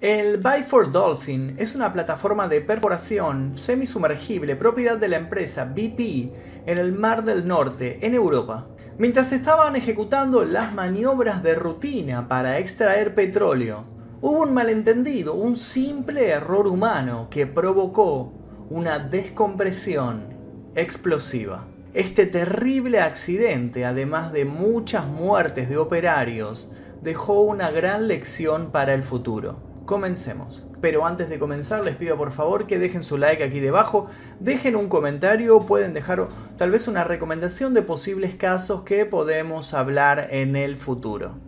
El Buy Dolphin es una plataforma de perforación semisumergible propiedad de la empresa BP en el Mar del Norte, en Europa. Mientras estaban ejecutando las maniobras de rutina para extraer petróleo, hubo un malentendido, un simple error humano que provocó una descompresión explosiva. Este terrible accidente, además de muchas muertes de operarios, dejó una gran lección para el futuro. Comencemos. Pero antes de comenzar les pido por favor que dejen su like aquí debajo, dejen un comentario, pueden dejar tal vez una recomendación de posibles casos que podemos hablar en el futuro.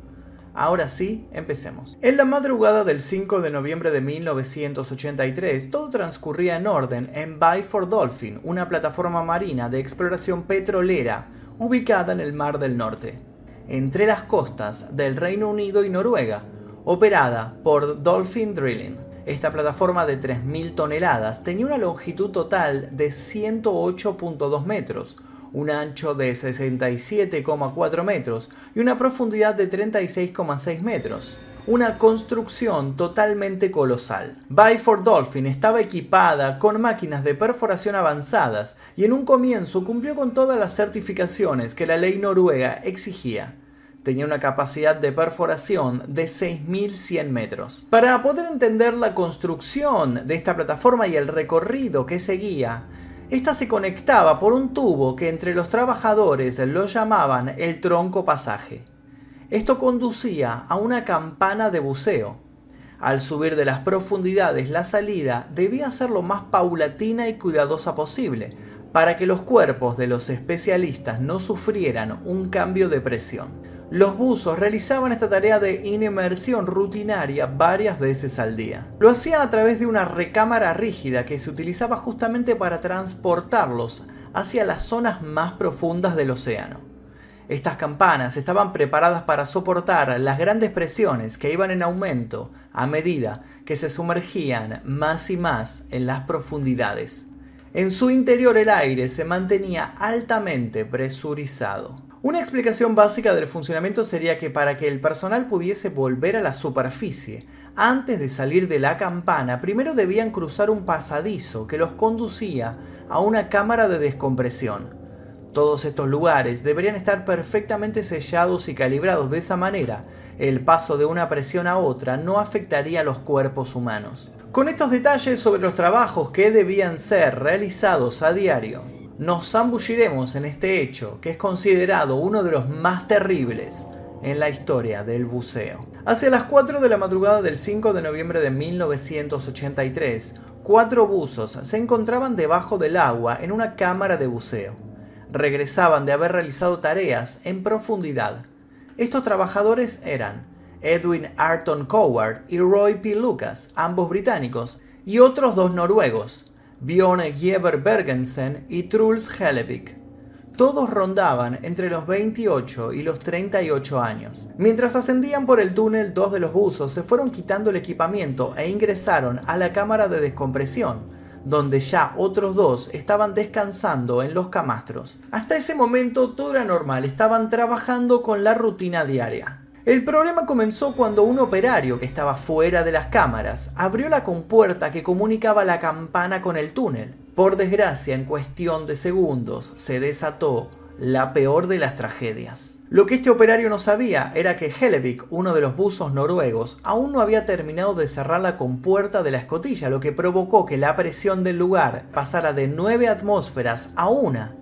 Ahora sí, empecemos. En la madrugada del 5 de noviembre de 1983, todo transcurría en orden en Buy for Dolphin, una plataforma marina de exploración petrolera ubicada en el Mar del Norte, entre las costas del Reino Unido y Noruega operada por Dolphin Drilling. Esta plataforma de 3.000 toneladas tenía una longitud total de 108.2 metros, un ancho de 67,4 metros y una profundidad de 36,6 metros. Una construcción totalmente colosal. Buy for Dolphin estaba equipada con máquinas de perforación avanzadas y en un comienzo cumplió con todas las certificaciones que la ley noruega exigía tenía una capacidad de perforación de 6.100 metros. Para poder entender la construcción de esta plataforma y el recorrido que seguía, esta se conectaba por un tubo que entre los trabajadores lo llamaban el tronco pasaje. Esto conducía a una campana de buceo. Al subir de las profundidades la salida debía ser lo más paulatina y cuidadosa posible, para que los cuerpos de los especialistas no sufrieran un cambio de presión. Los buzos realizaban esta tarea de inmersión rutinaria varias veces al día. Lo hacían a través de una recámara rígida que se utilizaba justamente para transportarlos hacia las zonas más profundas del océano. Estas campanas estaban preparadas para soportar las grandes presiones que iban en aumento a medida que se sumergían más y más en las profundidades. En su interior el aire se mantenía altamente presurizado. Una explicación básica del funcionamiento sería que para que el personal pudiese volver a la superficie, antes de salir de la campana, primero debían cruzar un pasadizo que los conducía a una cámara de descompresión. Todos estos lugares deberían estar perfectamente sellados y calibrados de esa manera, el paso de una presión a otra no afectaría a los cuerpos humanos. Con estos detalles sobre los trabajos que debían ser realizados a diario, nos zambulliremos en este hecho que es considerado uno de los más terribles en la historia del buceo. Hacia las 4 de la madrugada del 5 de noviembre de 1983, cuatro buzos se encontraban debajo del agua en una cámara de buceo. Regresaban de haber realizado tareas en profundidad. Estos trabajadores eran Edwin Arton Coward y Roy P. Lucas, ambos británicos, y otros dos noruegos, Bjorn Gieber Bergensen y Truls Hellevik. Todos rondaban entre los 28 y los 38 años. Mientras ascendían por el túnel, dos de los buzos se fueron quitando el equipamiento e ingresaron a la cámara de descompresión, donde ya otros dos estaban descansando en los camastros. Hasta ese momento todo era normal, estaban trabajando con la rutina diaria. El problema comenzó cuando un operario que estaba fuera de las cámaras abrió la compuerta que comunicaba la campana con el túnel. Por desgracia, en cuestión de segundos se desató la peor de las tragedias. Lo que este operario no sabía era que Hellevik, uno de los buzos noruegos, aún no había terminado de cerrar la compuerta de la escotilla, lo que provocó que la presión del lugar pasara de 9 atmósferas a una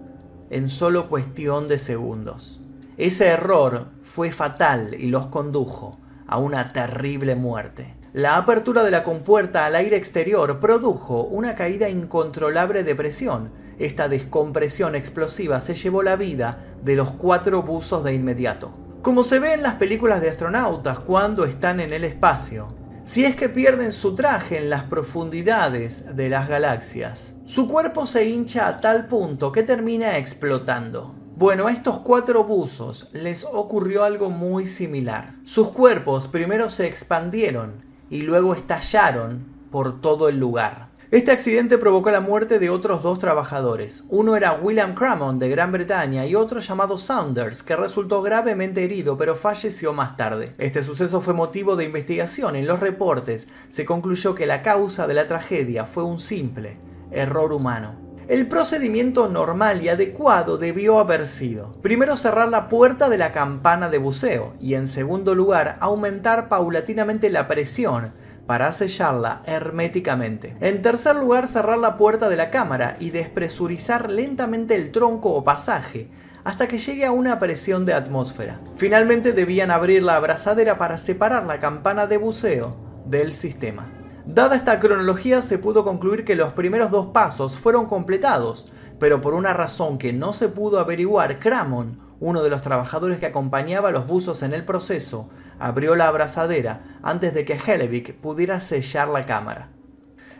en solo cuestión de segundos. Ese error fue fatal y los condujo a una terrible muerte. La apertura de la compuerta al aire exterior produjo una caída incontrolable de presión. Esta descompresión explosiva se llevó la vida de los cuatro buzos de inmediato. como se ve en las películas de astronautas cuando están en el espacio, si es que pierden su traje en las profundidades de las galaxias. Su cuerpo se hincha a tal punto que termina explotando. Bueno, a estos cuatro buzos les ocurrió algo muy similar. Sus cuerpos primero se expandieron y luego estallaron por todo el lugar. Este accidente provocó la muerte de otros dos trabajadores. Uno era William Cramond de Gran Bretaña y otro llamado Saunders, que resultó gravemente herido pero falleció más tarde. Este suceso fue motivo de investigación. En los reportes se concluyó que la causa de la tragedia fue un simple error humano. El procedimiento normal y adecuado debió haber sido, primero cerrar la puerta de la campana de buceo y en segundo lugar aumentar paulatinamente la presión para sellarla herméticamente. En tercer lugar cerrar la puerta de la cámara y despresurizar lentamente el tronco o pasaje hasta que llegue a una presión de atmósfera. Finalmente debían abrir la abrazadera para separar la campana de buceo del sistema. Dada esta cronología se pudo concluir que los primeros dos pasos fueron completados, pero por una razón que no se pudo averiguar, Cramon, uno de los trabajadores que acompañaba a los buzos en el proceso, abrió la abrazadera antes de que Hellevick pudiera sellar la cámara.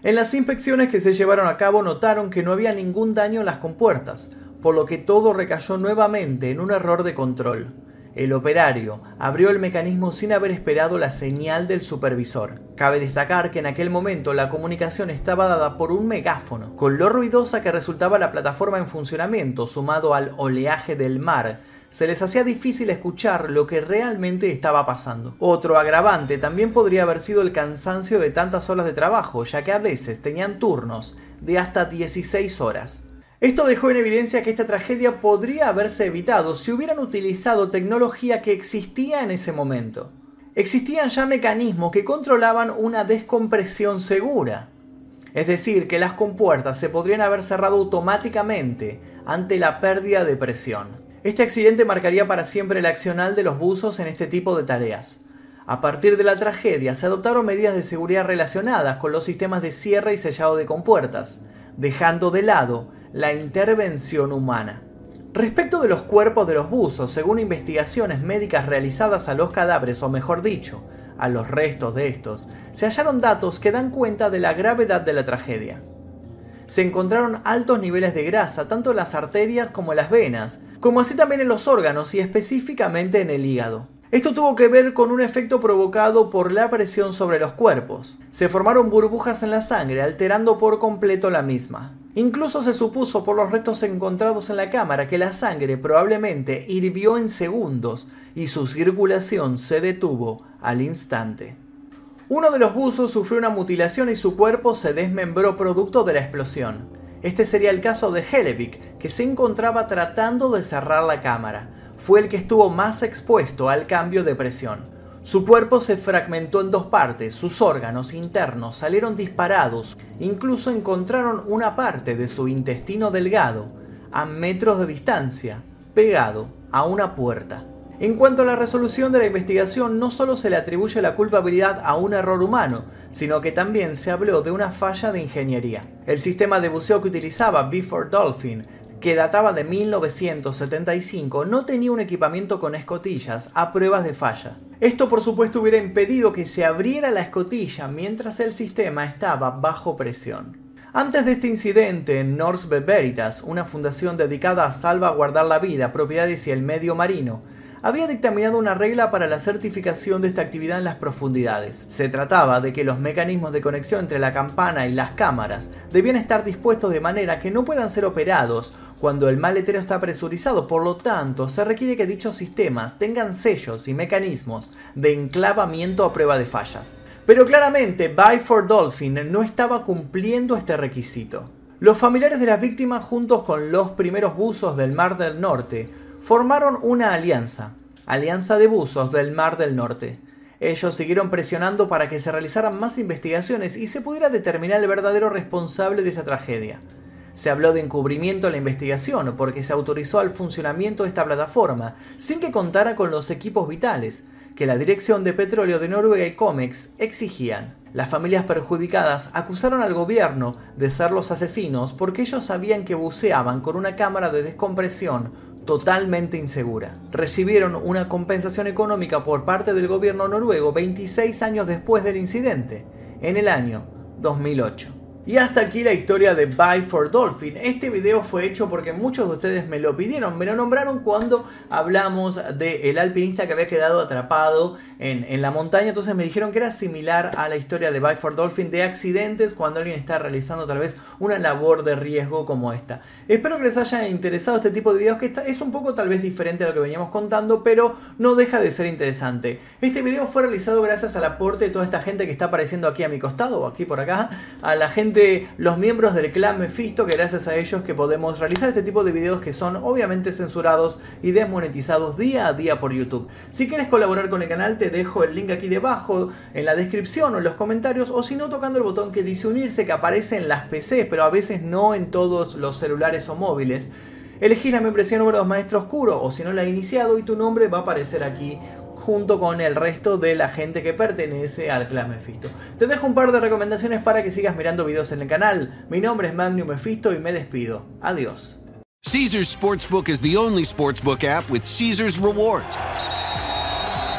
En las inspecciones que se llevaron a cabo notaron que no había ningún daño en las compuertas, por lo que todo recayó nuevamente en un error de control. El operario abrió el mecanismo sin haber esperado la señal del supervisor. Cabe destacar que en aquel momento la comunicación estaba dada por un megáfono, con lo ruidosa que resultaba la plataforma en funcionamiento sumado al oleaje del mar se les hacía difícil escuchar lo que realmente estaba pasando. Otro agravante también podría haber sido el cansancio de tantas horas de trabajo, ya que a veces tenían turnos de hasta 16 horas. Esto dejó en evidencia que esta tragedia podría haberse evitado si hubieran utilizado tecnología que existía en ese momento. Existían ya mecanismos que controlaban una descompresión segura. Es decir, que las compuertas se podrían haber cerrado automáticamente ante la pérdida de presión. Este accidente marcaría para siempre el accional de los buzos en este tipo de tareas. A partir de la tragedia se adoptaron medidas de seguridad relacionadas con los sistemas de cierre y sellado de compuertas, dejando de lado la intervención humana. Respecto de los cuerpos de los buzos, según investigaciones médicas realizadas a los cadáveres, o mejor dicho, a los restos de estos, se hallaron datos que dan cuenta de la gravedad de la tragedia. Se encontraron altos niveles de grasa tanto en las arterias como en las venas, como así también en los órganos y específicamente en el hígado. Esto tuvo que ver con un efecto provocado por la presión sobre los cuerpos. Se formaron burbujas en la sangre, alterando por completo la misma. Incluso se supuso por los restos encontrados en la cámara que la sangre probablemente hirvió en segundos y su circulación se detuvo al instante. Uno de los buzos sufrió una mutilación y su cuerpo se desmembró producto de la explosión. Este sería el caso de Hellevick, que se encontraba tratando de cerrar la cámara fue el que estuvo más expuesto al cambio de presión. Su cuerpo se fragmentó en dos partes, sus órganos internos salieron disparados, incluso encontraron una parte de su intestino delgado, a metros de distancia, pegado a una puerta. En cuanto a la resolución de la investigación, no solo se le atribuye la culpabilidad a un error humano, sino que también se habló de una falla de ingeniería. El sistema de buceo que utilizaba Before Dolphin que databa de 1975, no tenía un equipamiento con escotillas a pruebas de falla. Esto por supuesto hubiera impedido que se abriera la escotilla mientras el sistema estaba bajo presión. Antes de este incidente, Norse Veritas, una fundación dedicada a salvaguardar la vida, propiedades y el medio marino, había dictaminado una regla para la certificación de esta actividad en las profundidades. Se trataba de que los mecanismos de conexión entre la campana y las cámaras debían estar dispuestos de manera que no puedan ser operados cuando el maletero está presurizado, por lo tanto, se requiere que dichos sistemas tengan sellos y mecanismos de enclavamiento a prueba de fallas. Pero claramente, Buy for Dolphin no estaba cumpliendo este requisito. Los familiares de las víctimas, juntos con los primeros buzos del Mar del Norte, formaron una alianza, Alianza de Buzos del Mar del Norte. Ellos siguieron presionando para que se realizaran más investigaciones y se pudiera determinar el verdadero responsable de esta tragedia. Se habló de encubrimiento en la investigación porque se autorizó al funcionamiento de esta plataforma sin que contara con los equipos vitales que la Dirección de Petróleo de Noruega y COMEX exigían. Las familias perjudicadas acusaron al gobierno de ser los asesinos porque ellos sabían que buceaban con una cámara de descompresión totalmente insegura. Recibieron una compensación económica por parte del gobierno noruego 26 años después del incidente, en el año 2008. Y hasta aquí la historia de Buy for Dolphin. Este video fue hecho porque muchos de ustedes me lo pidieron, me lo nombraron cuando hablamos del alpinista que había quedado atrapado en, en, la montaña. Entonces me dijeron que era similar a la historia de Buy for Dolphin de accidentes cuando alguien está realizando tal vez una labor de riesgo como esta. Espero que les haya interesado este tipo de videos que es un poco tal vez diferente a lo que veníamos contando, pero no deja de ser interesante. Este video fue realizado gracias al aporte de toda esta gente que está apareciendo aquí a mi costado o aquí por acá, a la gente los miembros del clan Mephisto, que gracias a ellos que podemos realizar este tipo de videos que son obviamente censurados y desmonetizados día a día por YouTube. Si quieres colaborar con el canal te dejo el link aquí debajo en la descripción o en los comentarios o si no tocando el botón que dice unirse que aparece en las PCs pero a veces no en todos los celulares o móviles. Elegí la membresía número 2 Maestro Oscuro o si no la he iniciado y tu nombre va a aparecer aquí junto con el resto de la gente que pertenece al clan Mephisto. Te dejo un par de recomendaciones para que sigas mirando videos en el canal. Mi nombre es Magnum Mephisto y me despido. Adiós. Caesars Sportsbook is the only sportsbook app with Caesars rewards.